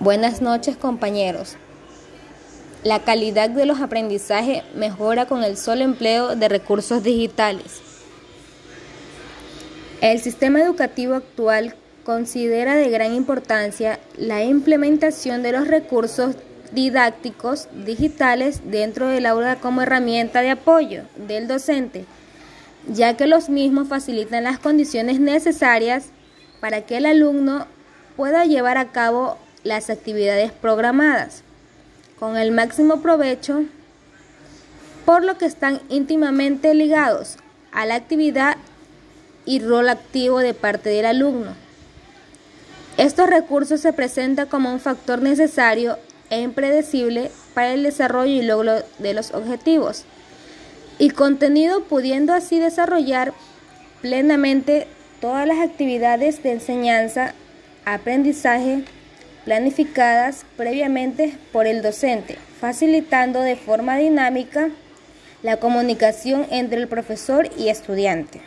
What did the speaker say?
Buenas noches compañeros. La calidad de los aprendizajes mejora con el solo empleo de recursos digitales. El sistema educativo actual considera de gran importancia la implementación de los recursos didácticos digitales dentro del aula como herramienta de apoyo del docente, ya que los mismos facilitan las condiciones necesarias para que el alumno pueda llevar a cabo las actividades programadas con el máximo provecho, por lo que están íntimamente ligados a la actividad y rol activo de parte del alumno. Estos recursos se presentan como un factor necesario e impredecible para el desarrollo y logro de los objetivos y contenido pudiendo así desarrollar plenamente todas las actividades de enseñanza, aprendizaje, planificadas previamente por el docente, facilitando de forma dinámica la comunicación entre el profesor y estudiante.